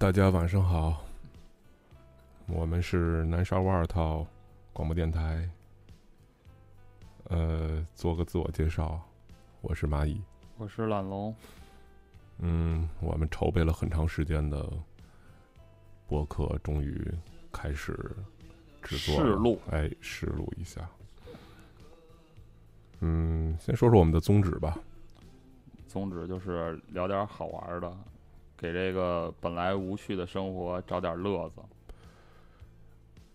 呃，大家晚上好，我们是南沙五二套广播电台。呃，做个自我介绍，我是蚂蚁，我是懒龙。嗯，我们筹备了很长时间的播客，终于开始制作试录，哎，试录一下。嗯，先说说我们的宗旨吧。宗旨就是聊点好玩的，给这个本来无趣的生活找点乐子。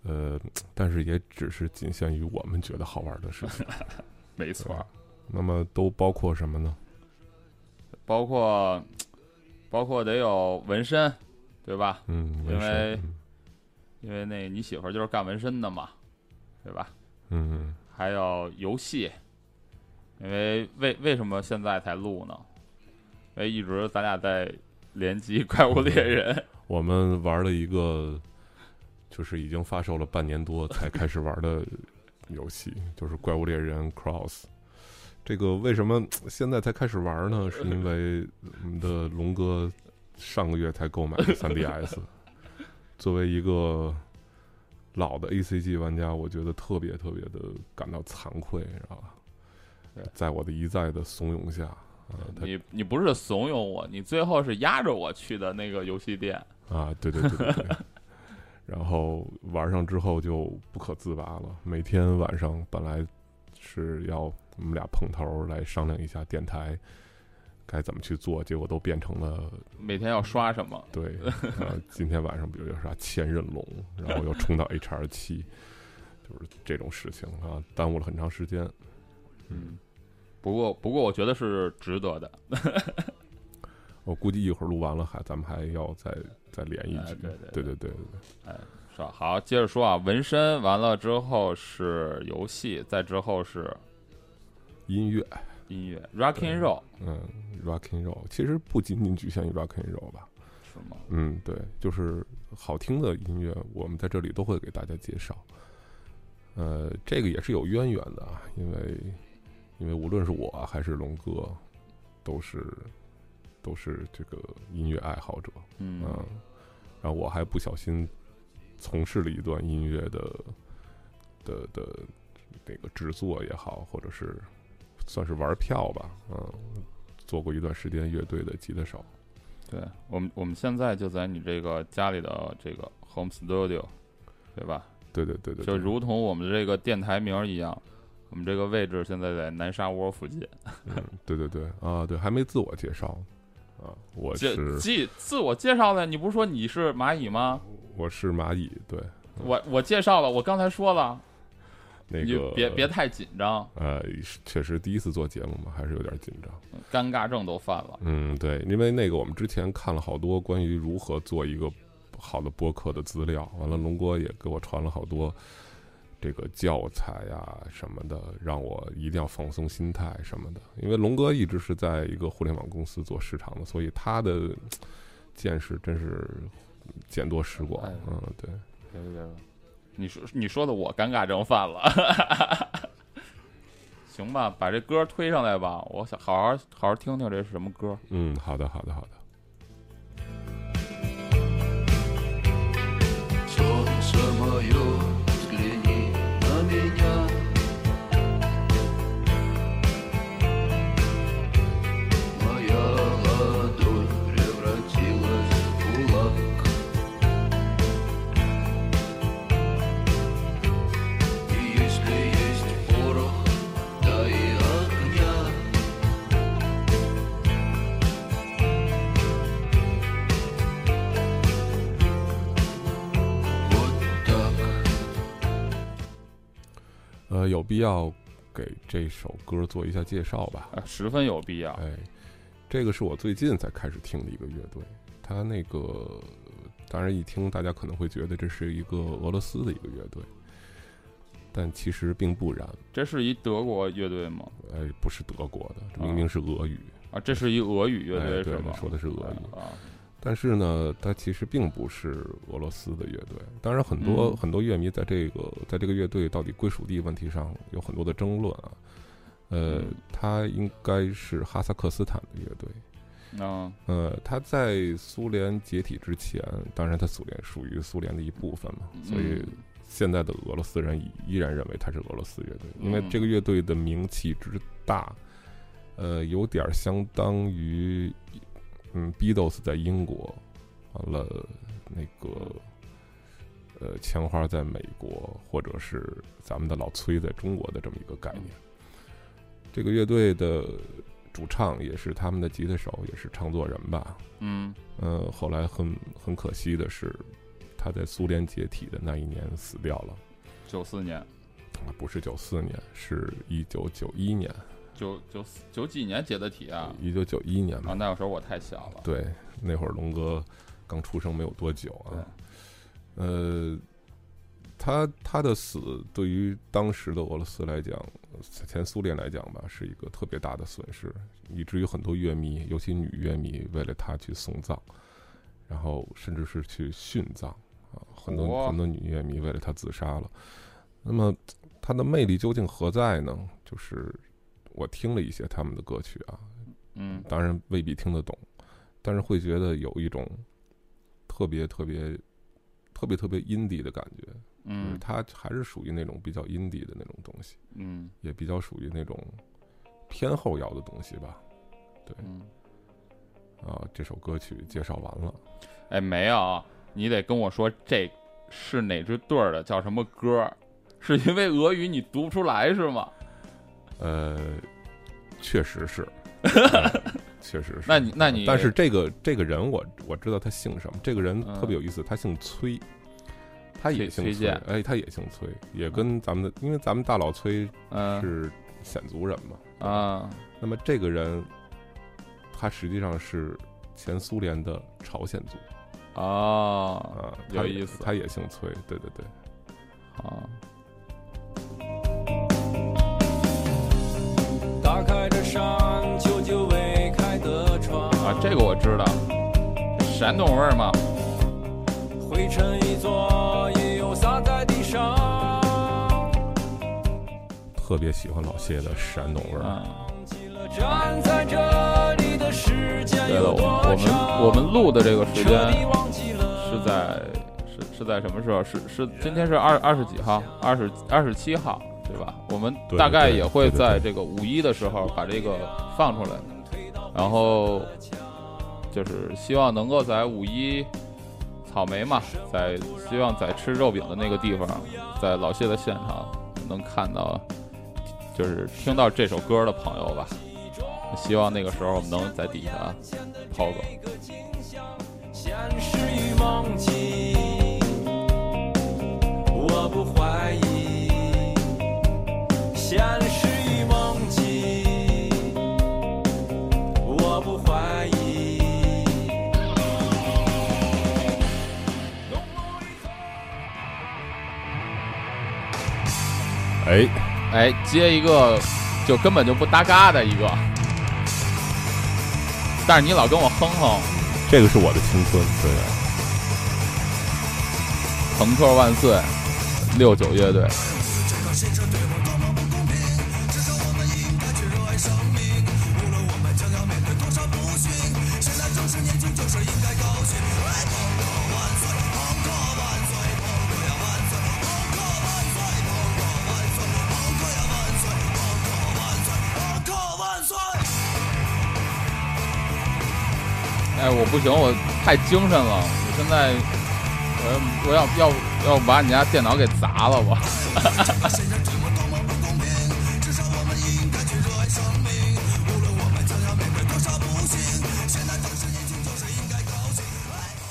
呃，但是也只是仅限于我们觉得好玩的事情。没错。那么都包括什么呢？包括，包括得有纹身，对吧？嗯，因为因为那你媳妇儿就是干纹身的嘛，对吧？嗯。还有游戏。因为为为什么现在才录呢？因为一直咱俩在联机《怪物猎人》，我们玩了一个，就是已经发售了半年多才开始玩的游戏，就是《怪物猎人 Cross》。这个为什么现在才开始玩呢？是因为我们的龙哥上个月才购买的 3DS。作为一个老的 ACG 玩家，我觉得特别特别的感到惭愧，知道吧？在我的一再的怂恿下，啊，你你不是怂恿我，你最后是压着我去的那个游戏店啊，对对对对，然后玩上之后就不可自拔了。每天晚上本来是要我们俩碰头来商量一下电台该怎么去做，结果都变成了每天要刷什么？对，啊，今天晚上比如有啥千仞龙，然后又冲到 HR 七，就是这种事情啊，耽误了很长时间，嗯。不过，不过，我觉得是值得的。我估计一会儿录完了，还咱们还要再再连一局。对对对对对对。哎，是吧？好，接着说啊，纹身完了之后是游戏，再之后是音乐，音乐，rocking roll。嗯，rocking roll 其实不仅仅局限于 rocking roll 吧？是吗？嗯，对，就是好听的音乐，我们在这里都会给大家介绍。呃，这个也是有渊源的啊，因为。因为无论是我还是龙哥，都是都是这个音乐爱好者，嗯，然后我还不小心从事了一段音乐的的的那个制作也好，或者是算是玩票吧，嗯，做过一段时间乐队的吉他手。对我们，我们现在就在你这个家里的这个 home studio，对吧？对对对对，就如同我们的这个电台名一样。我们这个位置现在在南沙窝附近。嗯，对对对，啊，对，还没自我介绍啊，我是自自我介绍的，你不是说你是蚂蚁吗？我是蚂蚁，对，我我介绍了，我刚才说了，那个别别太紧张。呃，确实第一次做节目嘛，还是有点紧张，尴尬症都犯了。嗯，对，因为那个我们之前看了好多关于如何做一个好的播客的资料，完了龙哥也给我传了好多。这个教材呀什么的，让我一定要放松心态什么的。因为龙哥一直是在一个互联网公司做市场的，所以他的见识真是见多识广。嗯，对。别别别，你说你说的我尴尬症犯了。行吧，把这歌推上来吧，我想好好好好听听这是什么歌。嗯，好的，好的，好的。必要给这首歌做一下介绍吧？啊，十分有必要。哎，这个是我最近才开始听的一个乐队。他那个，当然一听大家可能会觉得这是一个俄罗斯的一个乐队，但其实并不然。这是一德国乐队吗？哎，不是德国的，明明是俄语啊。这是一俄语乐队是吗？说的是俄语啊。但是呢，它其实并不是俄罗斯的乐队。当然，很多很多乐迷在这个在这个乐队到底归属地问题上有很多的争论啊。呃，它应该是哈萨克斯坦的乐队。嗯呃，它在苏联解体之前，当然它苏联属于苏联的一部分嘛，所以嗯现在的俄罗斯人依依然认为它是俄罗斯乐队，因为嗯这个乐队的名气之大，呃，有点相当于嗯，Beatles 在英国，完了那个呃，枪花在美国，或者是咱们的老崔在中国的这么一个概念。这个乐队的主唱也是他们的吉他手，也是唱作人吧。嗯呃，后来很很可惜的是，他在苏联解体的那一年死掉了。九四年啊，不是九四年，是一九九一年，九九九几年解的体啊一九九一年啊，吧。那个时候我太小了。对，那会儿龙哥刚出生没有多久啊。呃，他他的死对于当时的俄罗斯来讲，前苏联来讲吧，是一个特别大的损失，以至于很多乐迷，尤其女乐迷，为了他去送葬，然后甚至是去殉葬啊，很多嚯很多女乐迷为了他自杀了。那么他的魅力究竟何在呢？就是我听了一些他们的歌曲啊，嗯当然未必听得懂，但是会觉得有一种特别特别特别特别 indie 的感觉，嗯它还是属于那种比较 indie 的那种东西，嗯也比较属于那种偏后摇的东西吧。对，啊，这首歌曲介绍完了，哎，没有，你得跟我说这是哪支队儿的，叫什么歌儿？是因为俄语你读不出来是吗？呃，确实是，呃确实是。那你那你但是这个这个人我我知道他姓什么，这个人嗯。特别有意思，他姓崔，他也姓崔。哎，他也姓崔，也跟咱们的，因为咱们大老崔嗯。是鲜族人嘛，啊。那么这个人，他实际上是前苏联的朝鲜族。哦啊，他有意思。他也姓崔，对对对，啊啊，这个我知道，山东味儿嘛，灰尘一座也有洒在地上。特别喜欢老谢的山东味儿。站在这里的时间对了，我们我？们我们录的这个时间是在是是在什么时候？是是今天是二二十几号？二十二十七号，对吧？我们大概也会在这个五一的时候把这个放出来，然后就是希望能够在五一草莓嘛，在希望在吃肉饼的那个地方，在老谢的现场能看到，就是听到这首歌的朋友吧。希望那个时候我们能在底下抛个。哎，哎，接一个就根本就不搭嘎的一个，但是你老跟我哼哼这个是我的青春，对。“朋克万岁”，六九乐队。我不行，我太精神了，我现在我要我要要要把你家电脑给砸了我。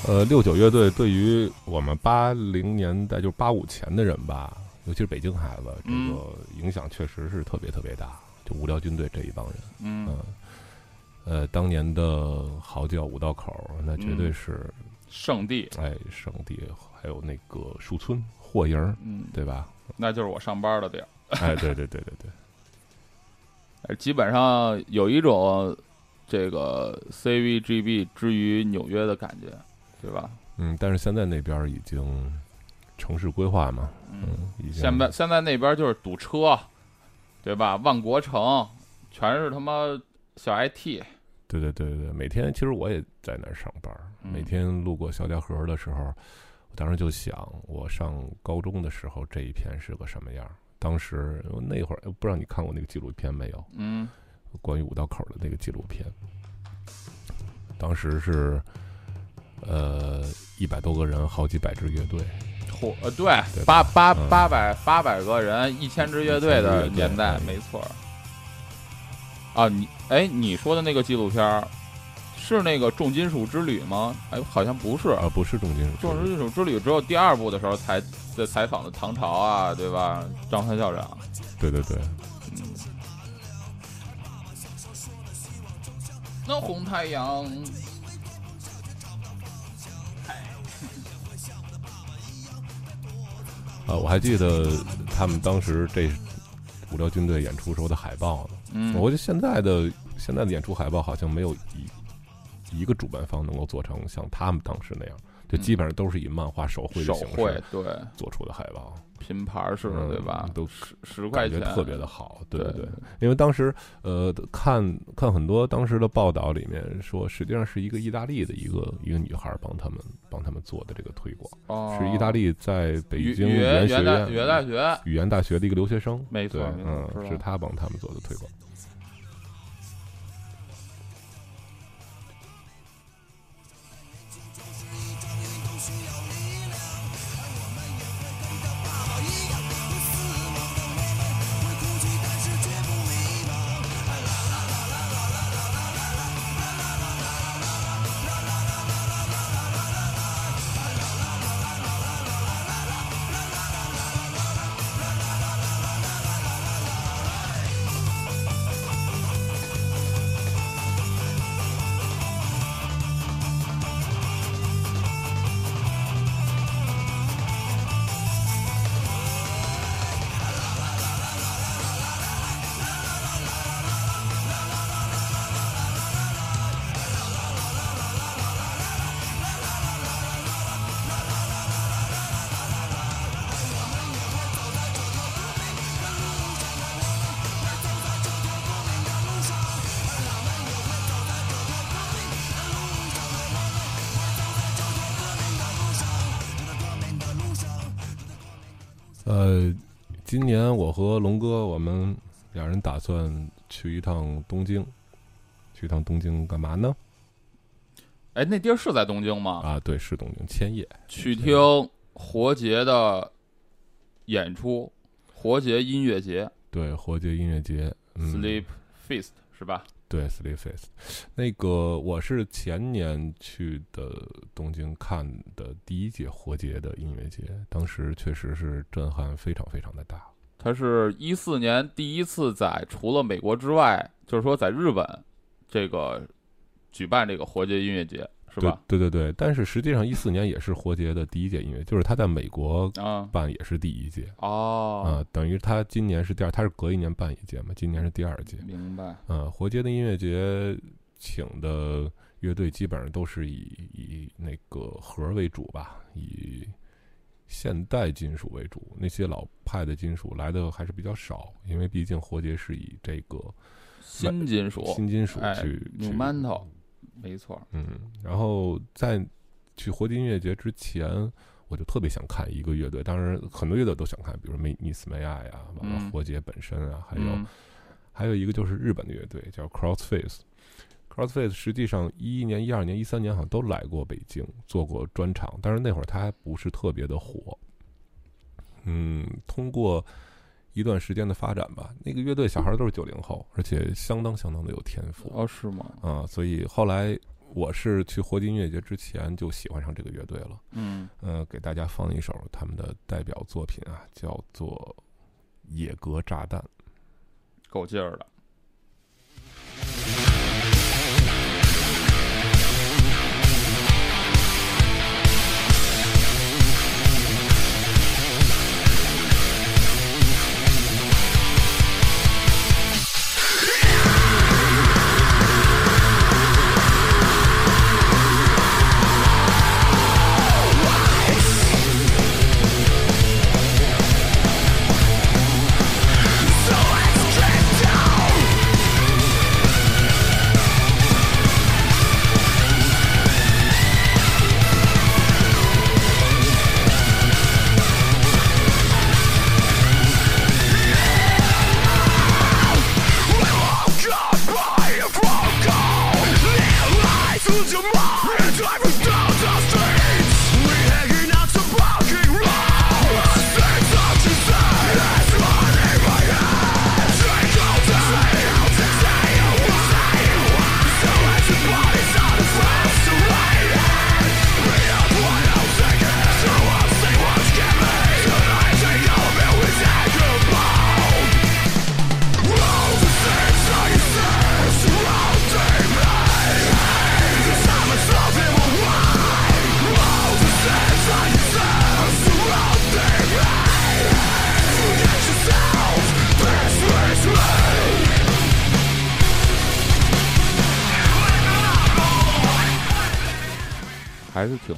呃，六九乐队对于我们八零年代，就是八五前的人吧，尤其是北京孩子，这嗯个影响确实是特别特别大。就无聊军队这一帮人，嗯嗯，呃，当年的嚎叫五道口，那绝对嗯是、圣地，哎圣地，还有那个树村霍营，嗯，对吧？那就是我上班的地儿。哎，对对对对对，哎基本上有一种这个 CVGB 之于纽约的感觉，对吧？嗯，但是现在那边已经城市规划嘛，嗯，嗯，现在现在那边就是堵车，对吧？万国城全是他妈小 IT，对对对对对，每天其实我也在那儿上班每天路过肖家河的时候，我当时就想，我上高中的时候这一片是个什么样。当时那会儿不知道你看过那个纪录片没有？嗯关于五道口的那个纪录片，当时是呃一百多个人，好几百支乐队，嚯，呃，对对，八八嗯八百八百个人，一千支乐队的年代，嗯没错。啊，你哎，你说的那个纪录片儿是那个重金属之旅吗？哎，好像不是。啊，不是重金属，重金属之旅只有第二部的时候才在采访的唐朝啊，对吧？张三校长，对对对，嗯。那红太阳，啊，我还记得他们当时这五六军队演出时候的海报呢。嗯，我觉得现在的现在的演出海报好像没有一一个主办方能够做成像他们当时那样，就基本上都是以漫画手绘的手形式绘对做出的海报，品牌儿式的，嗯对吧？都十十块钱，感觉特别的好。对对对，因为当时呃看看很多当时的报道里面说，实际上是一个意大利的一个一个女孩帮他们帮他们做的这个推广，哦，是意大利在北京语言学大语言大院学，语言大学的一个留学生，没错嗯，是他帮他们做的推广。呃，今年我和龙哥我们两人打算去一趟东京，去一趟东京干嘛呢？哎，那地儿是在东京吗？啊，对，是东京千叶。去听活结的演出，活结音乐节对，活结音乐节。嗯、，Sleep Feast 是吧？对，Sleep Fest。那个我是前年去的东京看的第一届活节的音乐节，当时确实是震撼非常非常的大。它是一四年第一次在除了美国之外，就是说在日本这个举办这个活节音乐节，是吧？对对对对，但是实际上一四年也是活结的第一届音乐，就是他在美国啊，办也是第一届。哦，啊、等于他今年是第二，他是隔一年办一届嘛，今年是第二届。明白。呃，活结的音乐节请的乐队基本上都是以以那个核为主吧，以现代金属为主，那些老派的金属来的还是比较少，因为毕竟活结是以这个新金属新金属哎去、，New 去 Metal，没错。嗯，然后在去活结音乐节之前，我就特别想看一个乐队，当然很多乐队都想看，比如说梅尼斯梅亚呀，完了嗯活结本身啊，还有、嗯还有一个就是日本的乐队叫 Crossface。Crossface 实际上一一年、一二年、一三年好像都来过北京做过专场，但是那会儿他还不是特别的火。嗯，通过一段时间的发展吧，那个乐队小孩都是九零后，而且相当相当的有天赋。哦，是吗？啊，所以后来我是去霍金音乐节之前就喜欢上这个乐队了。嗯，呃，给大家放一首他们的代表作品啊，叫做《野格炸弹》。够劲儿的。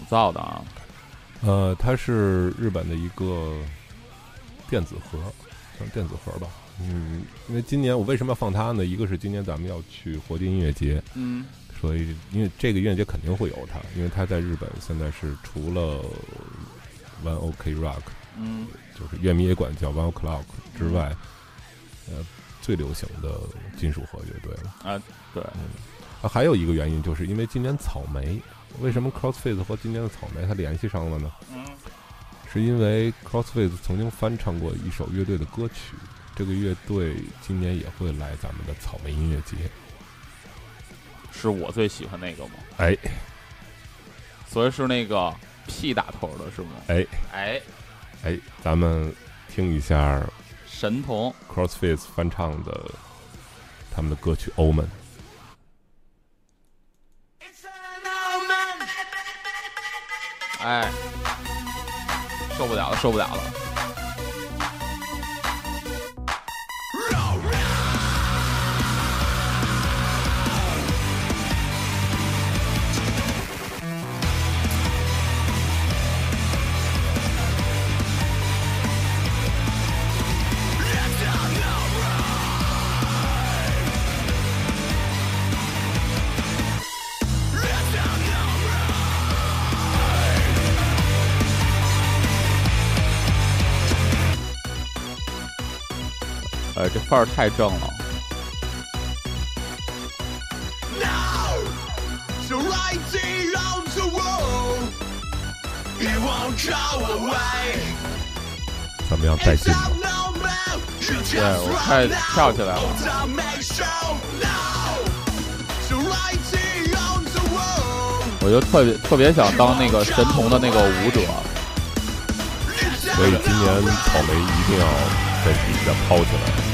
还是挺燥的啊。呃，它是日本的一个电子盒，算电子盒吧。嗯，因为今年我为什么要放它呢？一个是今年咱们要去活金音乐节，嗯所以因为这个音乐节肯定会有它，因为它在日本现在是除了 One OK Rock，嗯就是乐迷也管叫 One O'clock 之外，呃，最流行的金属核乐队了。啊，对，啊，还有一个原因就是因为今年草莓，为什么 Crossface 和今年的草莓它联系上了呢？嗯是因为 Crossface 曾经翻唱过一首乐队的歌曲，这个乐队今年也会来咱们的草莓音乐节。是我最喜欢那个吗？哎所以是那个 P 打头的是吗？哎哎，哎，咱们听一下神童，Crossface 翻唱的他们的歌曲《Omen》。哎，受不了了，受不了了。这范儿太正了。怎么样，带劲吗？对我快跳起来了我就特别特别想当那个神童的那个舞者。所以今年草莓一定要在底下抛起来。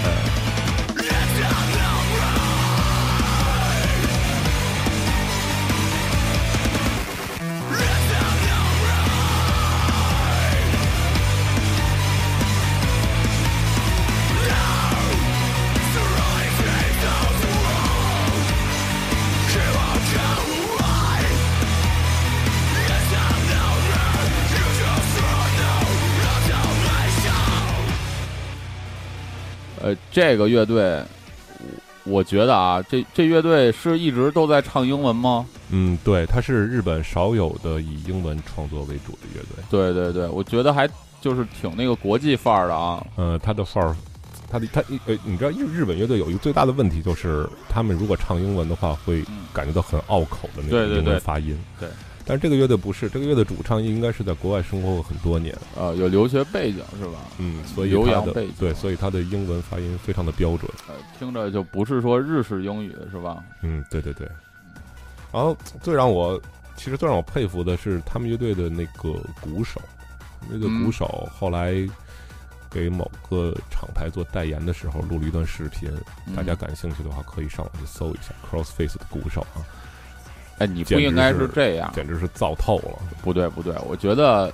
这个乐队，我我觉得啊，这这乐队是一直都在唱英文吗？嗯，对，它是日本少有的以英文创作为主的乐队。对对对，我觉得还就是挺那个国际范儿的啊。呃，他的范儿，他的他呃，你知道日日本乐队有一个最大的问题，就是他们如果唱英文的话，会嗯感觉到很拗口的那种英对对对文发音。对，但是这个乐队不是，这个乐队主唱应该是在国外生活过很多年，啊，有留学背景是吧？嗯，所以留他的洋背景对，所以他的英文发音非常的标准。呃，听着就不是说日式英语是吧？嗯，对对对。然后最让我其实最让我佩服的是他们乐队的那个鼓手，那个嗯鼓手后来给某个厂牌做代言的时候录了一段视频，嗯大家感兴趣的话可以上网去搜一下 Crossface 的鼓手啊，哎，你不应该是是这样，简直是糟透了。不对不对，我觉得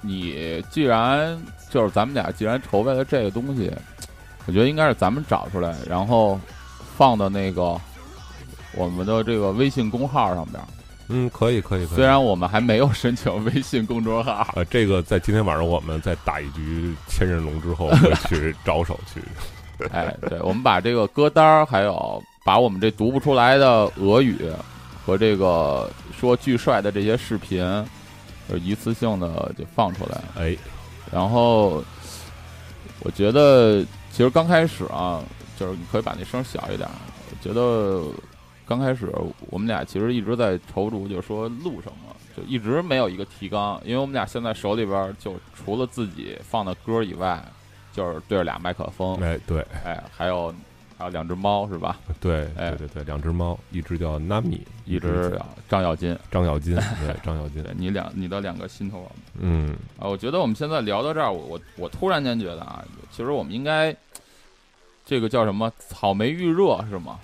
你既然就是咱们俩既然筹备了这个东西，我觉得应该是咱们找出来，然后放到那个我们的这个微信公号上边。嗯，可以可以可以。虽然我们还没有申请微信公众号，呃，这个在今天晚上我们在打一局千人龙之后会 去着手去。哎，对，我们把这个歌单儿，还有把我们这读不出来的俄语和这个说巨帅的这些视频，就一次性的就放出来。哎，然后我觉得其实刚开始啊，就是你可以把那声小一点。我觉得刚开始我们俩其实一直在踌躇，就是说录什么，就一直没有一个提纲，因为我们俩现在手里边就除了自己放的歌以外，就是对着俩麦克风，哎，对哎，还有还有两只猫是吧？对哎对对对，两只猫，一只叫 Nami，一只叫张咬金，张咬金，对张咬金对，你两你的两个心头肉嗯，啊，我觉得我们现在聊到这儿，我我我突然间觉得啊，其实我们应该这个叫什么草莓预热是吗？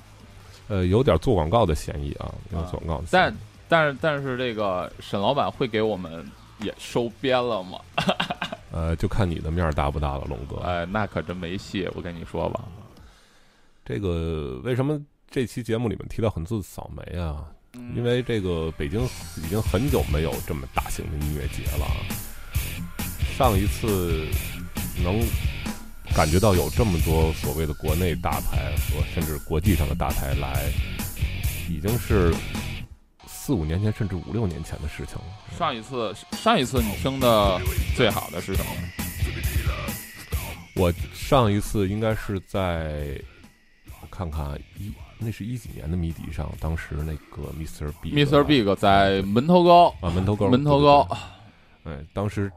呃，有点做广告的嫌疑啊，做广告的嫌但疑。但是但是这个沈老板会给我们也收编了吗？呃，就看你的面儿大不大了，龙哥。哎，那可真没戏，我跟你说吧。这个为什么这期节目里面提到很多次扫眉啊？因为这个北京已经很久没有这么大型的音乐节了啊。上一次能感觉到有这么多所谓的国内大牌和甚至国际上的大牌来，已经是四五年前甚至五六年前的事情了。上一次上一次你听的最好的是什么？我上一次应该是在我看看一，那是一几年的谜底上，当时那个 Mr. Big Mr. Big 在门头沟，啊门头沟门头沟，哎，当时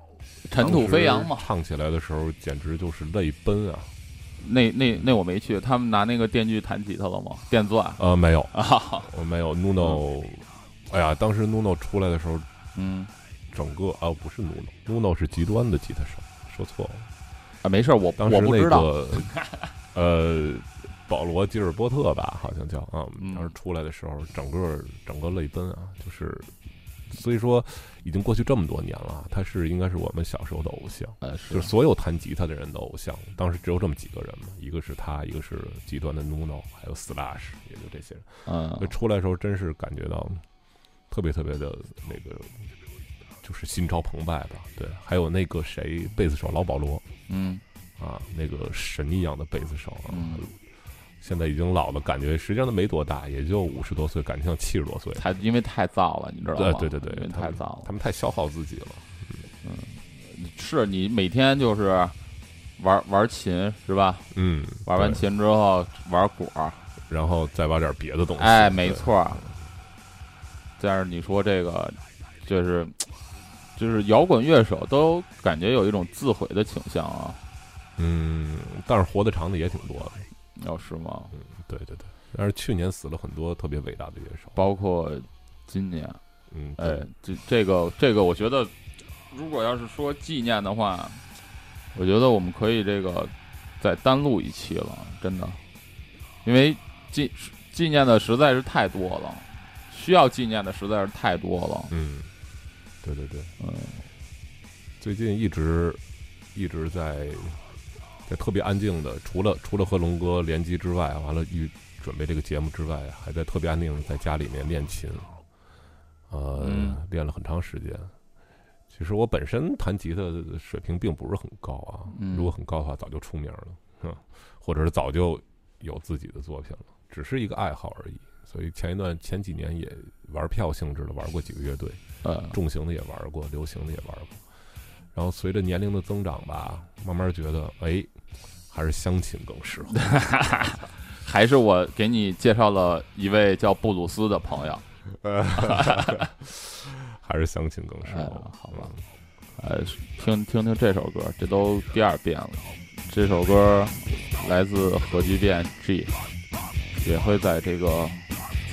尘土飞扬嘛。唱起来的时候简直就是泪奔啊！那那那我没去，他们拿那个电锯弹吉他了吗？电钻呃，没有，啊，我没有 Nuno，哎呀，当时 Nuno 出来的时候，嗯整个啊不是 Nuno，Nuno 是极端的吉他手，说错了。啊，没事儿，我当时那我不知道。个呃，保罗吉尔波特吧，好像叫啊，嗯当时出来的时候，整个整个泪奔啊，就是所以说已经过去这么多年了，他是应该是我们小时候的偶像，呃，就是是所有弹吉他的人的偶像。当时只有这么几个人嘛，一个是他，一个是极端的 Nuno，还有 Slash，也就这些人。嗯出来的时候，真是感觉到特别特别的那个，就是心潮澎湃吧。对，还有那个谁，贝斯手老保罗。嗯啊，那个神一样的贝斯手啊，嗯现在已经老了，感觉实际上都没多大，也就五十多岁，感觉像七十多岁。太因为太燥了，你知道吗？对对对对，因为太燥了。他们太消耗自己了。嗯是你每天就是玩玩琴是吧？嗯，玩完，琴之后玩果，然后再玩点别的东西。哎，没。错儿。但是你说这个，就是就是摇滚乐手都感觉有一种自毁的倾向啊，嗯，但是活得长的也挺多的。要是吗？嗯对对对，但是去年死了很多特别伟大的乐手。包括今年，嗯，哎，这这个这个，我觉得如果要是说纪念的话，我觉得我们可以这个再单录一期了，真的，因为纪纪念的实在是太多了，需要纪念的实在是太多了。嗯，对对对，嗯，最近一直一直在在特别安静的，除了除了和龙哥联机之外，完了预准备这个节目之外，还在特别安静的在家里面练琴，呃，嗯练了很长时间。其实我本身弹吉他的水平并不是很高啊，嗯如果很高的话，早就出名了，哼，或者是早就有自己的作品了，只是一个爱好而已。所以前一段前几年也玩票性质的玩过几个乐队，呃，重型的也玩过，流行的也玩过。然后随着年龄的增长吧，慢慢觉得，哎，还是乡亲更适合。还是我给你介绍了一位叫布鲁斯的朋友。还是乡亲更适哎合。好吧呃，听听听这首歌，这都第二遍了。这首歌来自核聚变 G，也会在这个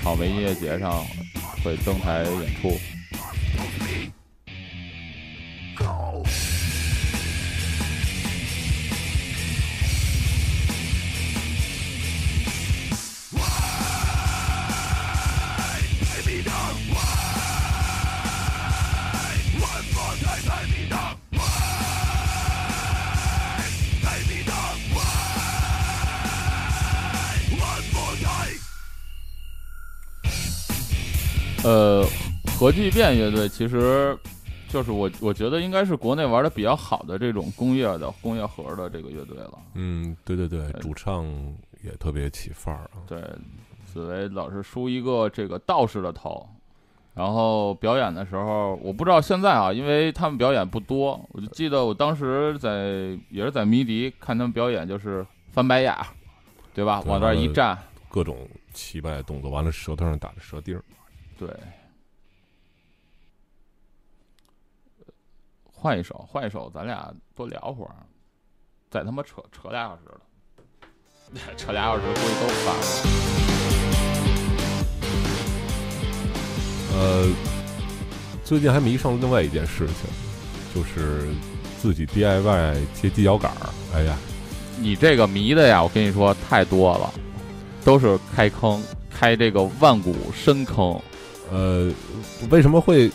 草莓音乐节上会登台演出。呃，核聚变乐队其实就是我我觉得应该是国内玩的比较好的这种工业的工业盒的这个乐队了。嗯，对对对，主唱也特别起范儿啊。对，紫薇老是梳一个这个道士的头，然后表演的时候，我不知道现在啊，因为他们表演不多，我就记得我当时在也是在迷笛看他们表演，就是翻白眼儿，对吧？对往那儿一站，各种奇怪的动作，完了舌头上打着舌钉儿。对。换一首，换一首，咱俩多聊会儿，再他妈扯扯俩小时了，扯俩小时估计都烦了。呃，最近还迷上了另外一件事情，就是自己 DIY 接机摇杆儿。哎呀，你这个迷的呀，我跟你说太多了，都是开坑，开这个万古深坑。呃，为什么会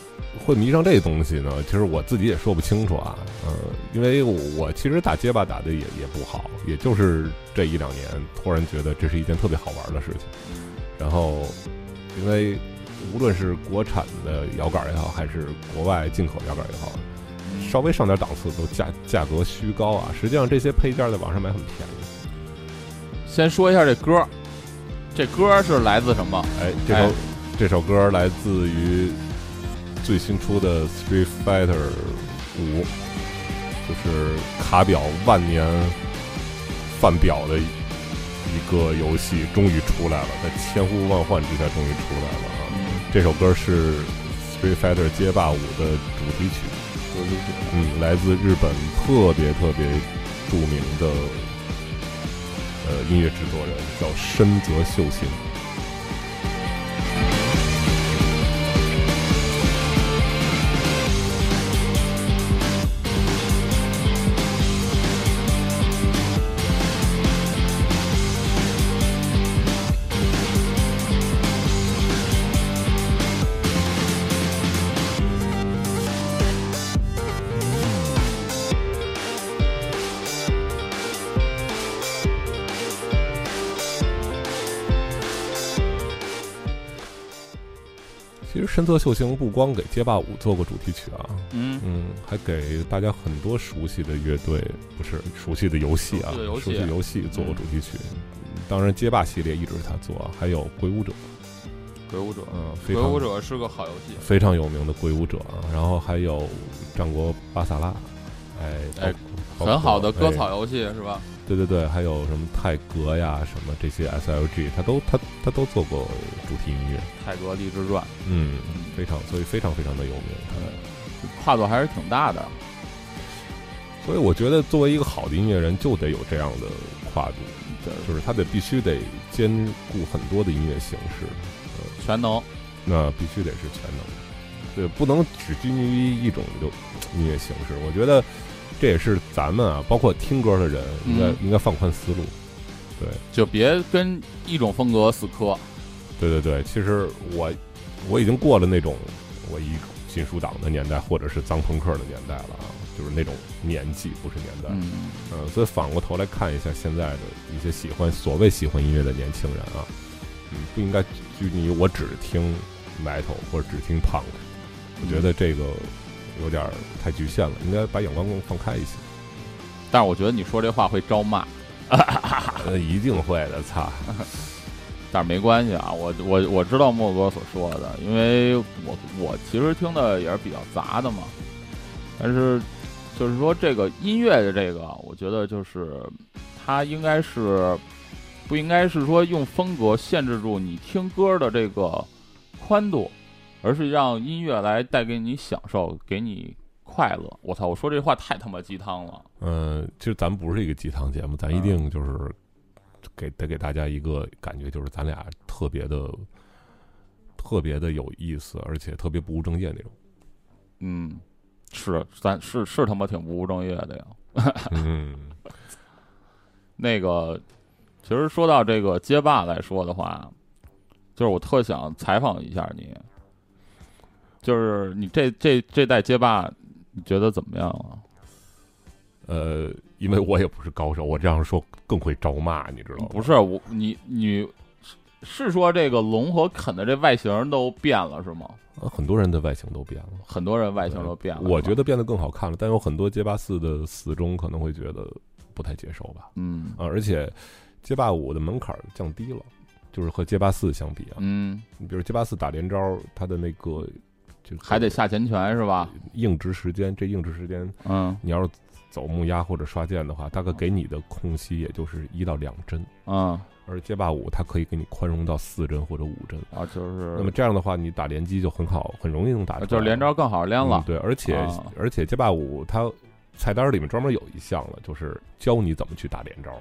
会迷上这东西呢？其实我自己也说不清楚啊。呃，因为我我其实打街霸打的也也不好，也就是这一两年突然觉得这是一件特别好玩的事情。然后，因为无论是国产的摇杆也好，还是国外进口摇杆也好，稍微上点档次都价价格虚高啊。实际上这些配件在网上买很便宜。先说一下这歌，这歌是来自什么？哎，这首、哎这首歌来自于最新出的《Street Fighter 五》，就是卡表万年饭表的一个游戏，终于出来了，在千呼万唤之下终于出来了啊！这首歌是《Street Fighter 街霸五》的主题曲，主题曲。嗯，来自日本特别特别著名的呃音乐制作人，叫深泽秀行。泽秀行不光给街霸五做过主题曲啊，嗯，嗯，还给大家很多熟悉的乐队，不是熟悉的游戏啊，熟悉的游戏熟悉游戏做过主题曲。当然，街霸系列一直是他做，还有鬼舞者，鬼舞者，嗯，非常鬼舞者是个好游戏。非常有名的鬼舞者啊。然后还有战国巴萨拉，哎很好的割哎草游戏是吧？对对对，还有什么泰格呀，什么这些 SLG，他都他他都做过主题音乐，泰格励志传，嗯，非常所以非常非常的有名。跨度还是挺大的。所以我觉得，作为一个好的音乐人，就得有这样的跨度，就是他得必须得兼顾很多的音乐形式，全能，那必须得是全能，对，不能只拘泥于一种就音乐形式。我觉得这也是咱们啊，包括听歌的人，应该、嗯应该放宽思路。对，就别跟一种风格死磕。对对对，其实我我已经过了那种我一金属党的年代，或者是脏朋克的年代了啊，就是那种年纪，不是年代。嗯，嗯，所以反过头来看一下现在的一些喜欢所谓喜欢音乐的年轻人啊，嗯，不应该拘泥于我只听 metal 或者只听 punk，我觉得这个有点太局限了，应该把眼光更放开一些。但是我觉得你说这话会招骂，呃，一定会的，操！但是没关系啊，我我我知道莫哥所说的，因为我我其实听的也是比较杂的嘛，但是就是说这个音乐的这个，我觉得就是它应该是不应该是说用风格限制住你听歌的这个宽度，而是让音乐来带给你享受，给你快乐。我操，我说这话太他妈鸡汤了。嗯、其实咱们不是一个鸡汤节目，咱一定就是给得给大家一个感觉，就是咱俩特别的、特别的有意思，而且特别不务正业那种。嗯，是，咱是是他妈挺不务正业的呀。嗯，那个，其实说到这个街霸来说的话，就是我特想采访一下你，就是你这这这代街霸，你觉得怎么样啊？呃，因为我也不是高手，我这样说更会招骂，你知道吗？不是我，你你是说这个龙和肯的这外形都变了是吗？呃很多人的外形都变了，很多人外形都变了。我觉得，变得更好看了，但有很多街霸四的死忠可能会觉得不太接受吧。嗯啊，而且街霸五的门槛降低了，就是和街霸四相比啊，嗯，你比如街霸四打连招，它的那个就还得下前拳是吧？硬直时间，这硬直时间，嗯你要是走木压或者刷剑的话，大概给你的空隙也就是一到两帧，嗯，而街霸五它可以给你宽容到四帧或者五帧。啊，就是那么这样的话，你打连击就很好，很容易能打出来。就是连招更好练了嗯。对，而且、啊而且街霸五它菜单里面专门有一项了，就是教你怎么去打连招。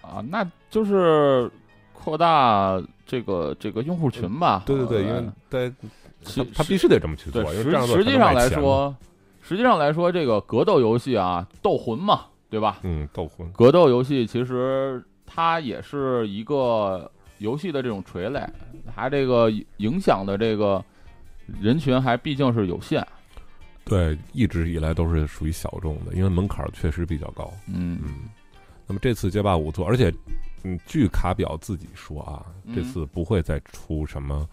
啊，那就是扩大这个这个用户群吧。对对对，因呃为在其他他必须得这么去做，对实因为这样做实际上来说，实际上来说，这个格斗游戏啊，斗魂嘛，对吧？嗯，斗魂，格斗游戏其实它也是一个游戏的这种垂类，它这个影响的这个人群还毕竟是有限。对，一直以来都是属于小众的，因为门槛儿确实比较高。嗯嗯，那么这次街霸五做，而且，嗯，据卡表自己说啊，这嗯次不会再出什么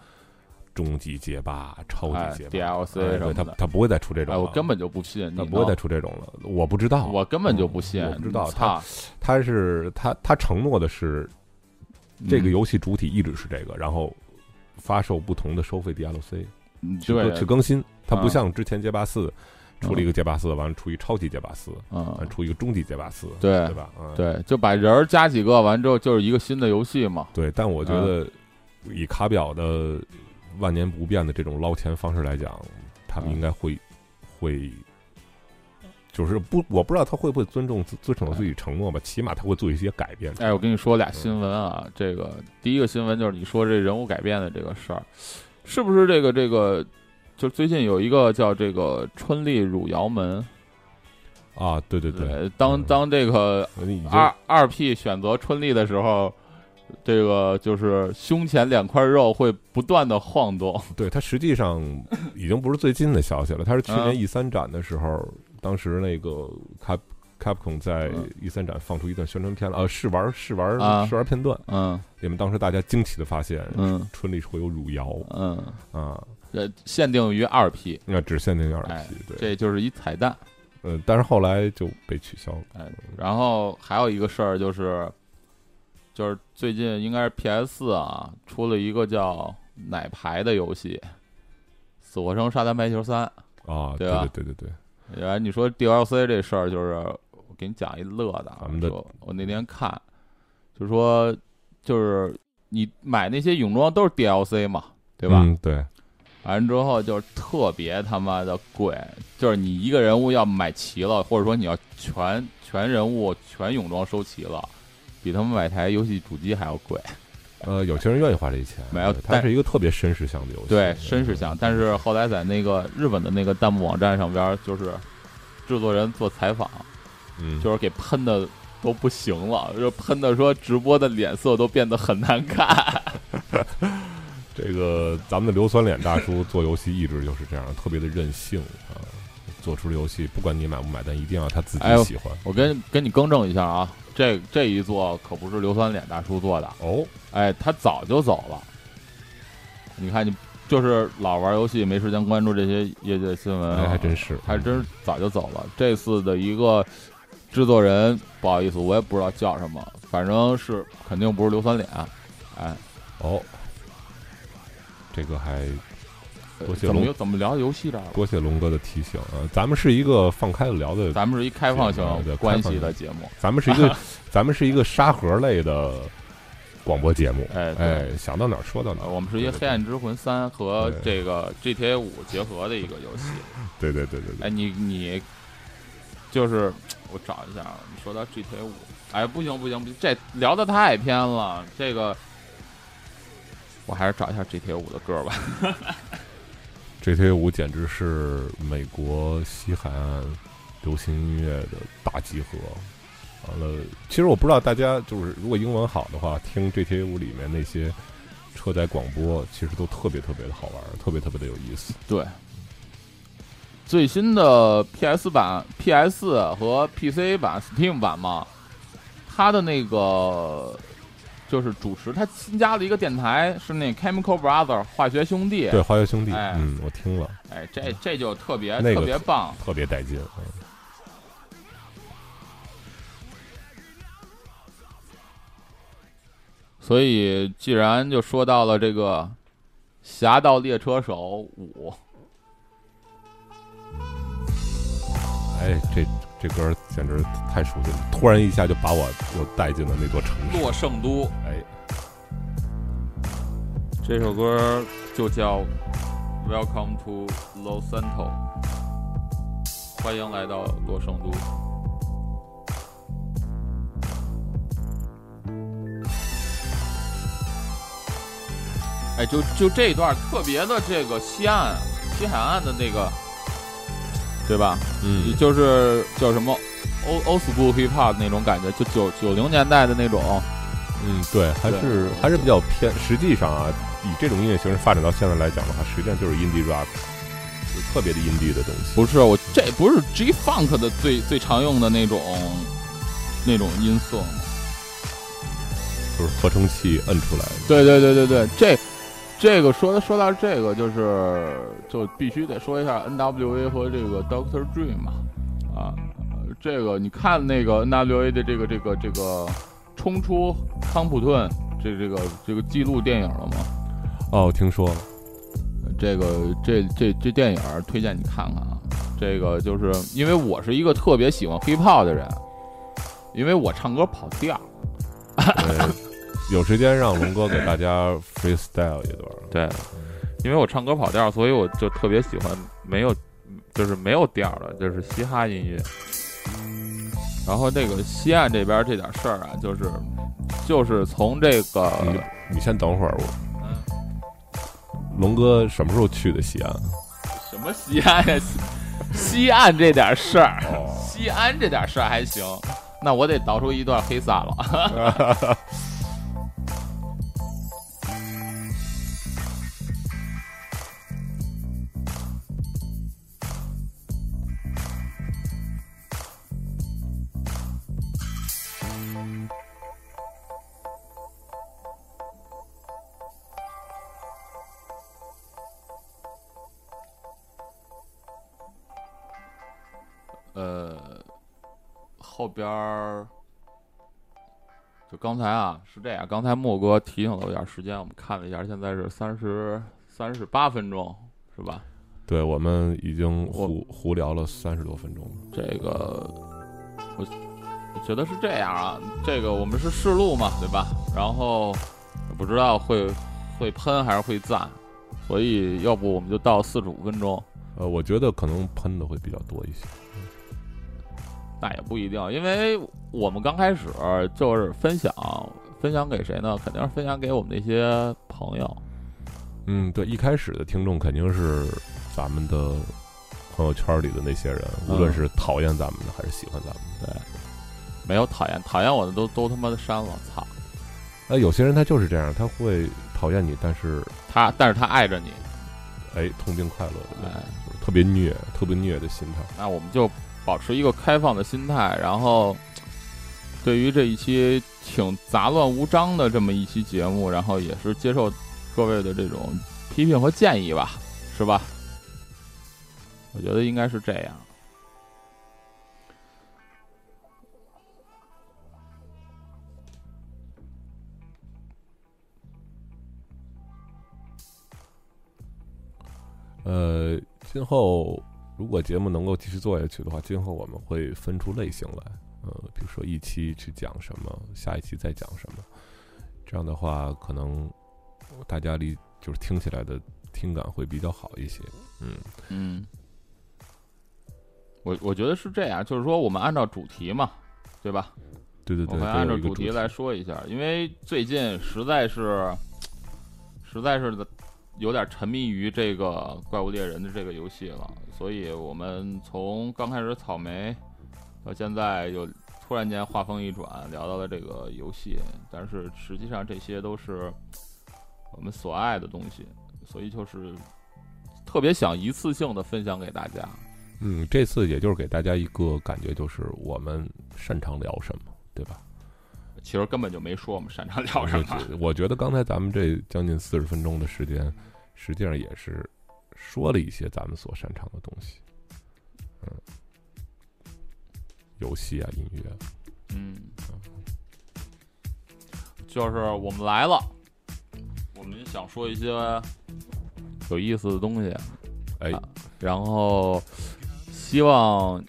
终极街霸、超哎级街霸、DLC 哎对他什么的。他不会再出这种哎，了，我根本就不信，他不会再出这种了，我不知道，我根本就不信，我不知道。他，他是他他承诺的是这个嗯游戏主体一直是这个，然后发售不同的收费 DLC 嗯去对。去更新，它不嗯。像之前街霸四出了一个街霸四，完了出一超级街霸四，嗯，出一个终极街霸四，对对吧？嗯，对，就把人儿加几个，完之后就是一个新的游戏嘛。对，但我觉得以卡表的万年不变的这种捞钱方式来讲，他们嗯应该会会。就是不，我不知道他会不会尊重自遵守自己承诺吧，起码他会做一些改变。哎，我跟你说俩新闻啊，这个第一个新闻就是你说这人物改变的这个事儿，是不是这个这个？就最近有一个叫这个春丽汝窑门，啊，对对对，对，当嗯当这个二二 P 选择春丽的时候，这个就是胸前两块肉会不断的晃动，对它实际上已经不是最近的消息了，它是去年嗯。E 三展的时候，当时那个 Cap Capcom 在嗯。E 三展放出一段宣传片了，呃，试玩试玩啊。试玩片段，嗯。你们当时大家惊奇的发现，嗯。春丽会有汝窑。嗯，啊，呃，限定于二批那只限定于二哎 P，对，这就是一彩蛋。嗯，但是后来就被取消了。哎，然后还有一个事儿就是，就是最近应该是 PS 四啊，出了一个叫奶牌的游戏，《死活生沙滩排球三》。啊，对对吧对对对对，然后你说 DLC 这事儿，就是我给你讲一乐的啊咱们，的说我那天看，就说就是你买那些泳装都是 DLC 嘛，对吧？嗯，对，完之后就是特别他妈的贵，就是你一个人物要买齐了，或者说你要全全人物全泳装收齐了，比他们买台游戏主机还要贵。呃，有些人愿意花这钱，没有它但是一个特别绅士向的游戏，对，绅士向。但是后来在那个日本的那个弹幕网站上边，就是制作人做采访，嗯，就是给喷的都不行了，就喷的说直播的脸色都变得很难看。这个咱们的硫酸脸大叔做游戏一直就是这样，特别的任性啊。做出的游戏，不管你买不买单，一定要他自己喜欢。我跟跟你更正一下啊，这这一做可不是硫酸脸大叔做的，哦，哎，他早就走了。你看，你就是老玩游戏，没时间关注这些业界新闻、啊，哎，还真是，还真早就走了。这次的一个制作人，不好意思，我也不知道叫什么，反正是肯定不是硫酸脸。哎，哦，这个还呃多谢龙怎么又怎么聊游戏这儿了？多谢龙哥的提醒啊！咱们是一个放开了聊的，咱们是一开放性对关系的节目，咱们是一个 咱们是一个沙盒类的广播节目。哎对哎，想到哪儿说到哪呃儿。我们是一个《黑暗之魂三》和这个 GTA 五结合的一个游戏。对对对对对，哎，你你就是我找一下，啊，你说到 GTA 五，哎，不行不行不行，这聊的太偏了，这个我还是找一下 GTA 五的歌吧。GTA 五简直是美国西海岸流行音乐的大集合。完了，其实我不知道大家就是如果英文好的话，听 GTA 五里面那些车载广播，其实都特别特别的好玩，特别特别的有意思。对，最新的 PS 版、PS 和 PC 版、Steam 版嘛，它的那个就是主持，他新加了一个电台，是那 Chemical Brother 化学兄弟。对，化学兄弟，哎嗯，我听了，哎，这这就特别、那个特别棒。特别带劲。嗯所以，既然就说到了这个《侠盗猎车手五》，哎，这这歌简直太熟悉了，突然一下就把我又带进了那座城市。洛圣都哎，这首歌就叫《Welcome to Los Santos》，欢迎来到洛圣都。哎，就就这一段特别的这个西岸西海岸的那个，对吧？嗯，就是叫什么 old old school hip hop 那种感觉，就九九零年代的那种。嗯，对，还是还是比较偏。实际上啊，以这种音乐形式发展到现在来讲的话，实际上就是 indie rock，就特别的 indie 的东西。不是我，这不是 G Funk 的最最常用的那种那种音色吗？就是合成器摁出来的。对对对对对，这这个说说到这个，就是就必须得说一下 N.W.A 和这个 Doctor Dream 嘛，啊，呃这个你看那个 N.W.A 的这个这个这个冲出康普顿这这个这个记录电影了吗？哦，我听说了，这个这这这电影儿推荐你看看啊，这个就是因为我是一个特别喜欢 hiphop 的人，因为我唱歌跑调，对，有时间让龙哥给大家 freestyle 一段。对，因为我唱歌跑调，所以我就特别喜欢没有，就是没有调的，就是嘻哈音乐。然后这个西岸这边这点事儿啊，就是就是从这个你你先等会儿，我嗯龙哥什么时候去的西安？什么西安呀，西 西岸这点事儿，哦，西安这点事儿还行，那我得导出一段黑撒了。呃，后边儿就刚才啊是这样，刚才莫哥提醒了我点时间，我们看了一下，现在是三十三十八分钟，是吧？对，我们已经胡胡聊了三十多分钟了。这个我我觉得是这样啊，这个我们是试录嘛，对吧？然后不知道会会喷还是会赞，所以要不我们就到四十五分钟。呃，我觉得可能喷的会比较多一些。那也不一定，因为我们刚开始就是分享，分享给谁呢？肯定是分享给我们那些朋友。嗯，对，一开始的听众肯定是咱们的朋友圈里的那些人，无论嗯是讨厌咱们的还是喜欢咱们的。对，没有讨厌，讨厌我的都都他妈的删了，操！那有些人他就是这样，他会讨厌你，但是他，但是他爱着你，哎，痛并快乐的那种，哎，就是特别虐、特别虐的心态。那我们就保持一个开放的心态，然后对于这一期挺杂乱无章的这么一期节目，然后也是接受各位的这种批评和建议吧，是吧？我觉得应该是这样。呃，今后如果节目能够继续做下去的话，今后我们会分出类型来，呃，比如说一期去讲什么，下一期再讲什么，这样的话，可能大家离就是听起来的听感会比较好一些。嗯，嗯，我我觉得是这样，就是说我们按照主题嘛，对吧？对对对，我们按照主题来说一下，因为最近实在是，实在是有点沉迷于这个怪物猎人的这个游戏了，所以我们从刚开始草莓到现在又突然间话锋一转，聊到了这个游戏，但是实际上这些都是我们所爱的东西，所以就是特别想一次性的分享给大家。嗯，这次也就是给大家一个感觉，就是我们擅长聊什么，对吧？其实根本就没说我们擅长聊什么。我我觉得刚才咱们这将近四十分钟的时间，实际上也是说了一些咱们所擅长的东西，嗯，游戏啊，音乐啊，嗯，就是我们来了，我们想说一些有意思的东西，哎，啊然后希望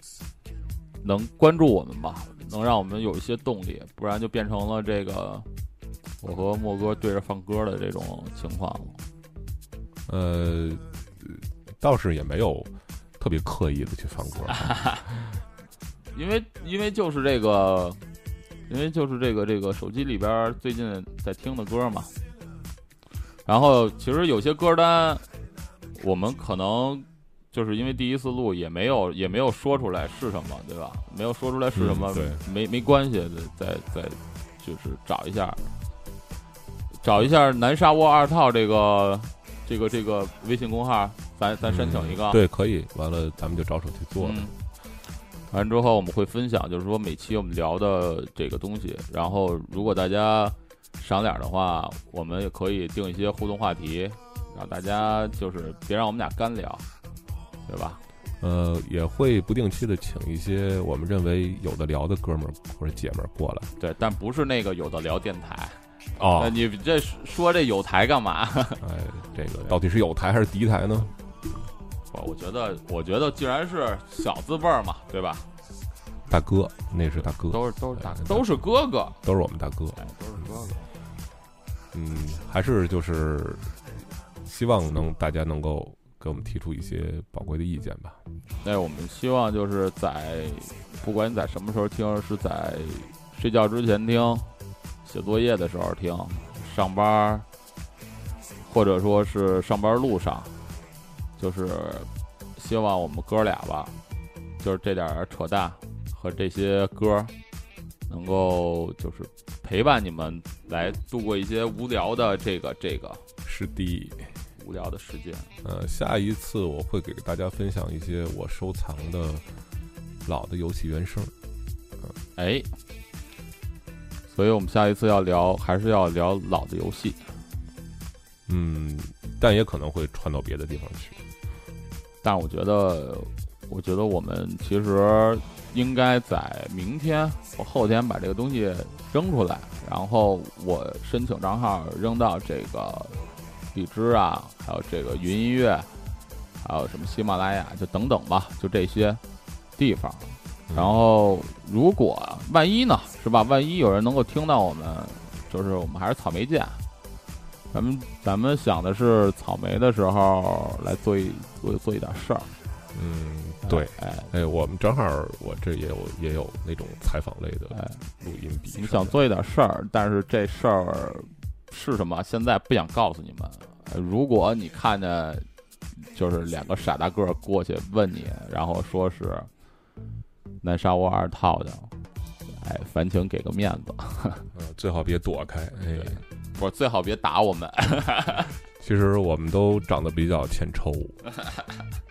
能关注我们吧，能让我们有一些动力，不然就变成了这个我和莫哥对着放歌的这种情况了。呃，倒是也没有特别刻意的去放歌，因为因为就是这个，因为就是这个这个手机里边最近在听的歌嘛，然后其实有些歌单，我们可能就是因为第一次录也没有也没有说出来是什么，对吧？没有说出来是什么，嗯对没没关系，再再就是找一下，找一下南沙窝二套这个这个这个微信公号，咱咱申请一个，嗯对，可以，完了咱们就着手去做了。嗯。完之后我们会分享，就是说每期我们聊的这个东西。然后如果大家赏脸的话，我们也可以定一些互动话题，让大家就是别让我们俩干聊，对吧？呃，也会不定期的请一些我们认为有的聊的哥们儿或者姐们儿过来。对，但不是那个有的聊电台。哦那，你这说这有台干嘛？哎，这个到底是有台还是敌台呢？我我觉得，我觉得既然是小字辈儿嘛，对吧？大哥，那是大哥，都是都是大哥都是哥哥，都是我们大哥。哎，都是哥哥。嗯，还是就是希望能大家能够给我们提出一些宝贵的意见吧。那我们希望就是在不管你在什么时候听，是在睡觉之前听，写作业的时候听，上班儿，或者说是上班路上，就是希望我们哥俩吧，就是这点儿扯淡和这些歌儿，能够就是陪伴你们来度过一些无聊的这个这个是的，无聊的时间。呃，下一次我会给大家分享一些我收藏的老的游戏原声。哎，所以我们下一次要聊，还是要聊老的游戏。嗯，但也可能会传到别的地方去。但我觉得，我觉得我们其实应该在明天或后天把这个东西扔出来，然后我申请账号扔到这个荔枝啊，还有这个云音乐，还有什么喜马拉雅，就等等吧，就这些地方。嗯然后，如果万一呢，是吧？万一有人能够听到我们，就是我们还是草莓见。咱们咱们想的是草莓的时候来做一做做一点事儿。嗯，对，哎，哎，我们正好我这也有也有那种采访类的哎，录音笔。你想做一点事儿，但是这事儿是什么？现在不想告诉你们。呃如果你看见就是两个傻大个儿过去问你，然后说是南沙窝二套的，哎，烦请给个面子，呃，最好别躲开。哎，我最好别打我们。其实我们都长得比较欠抽，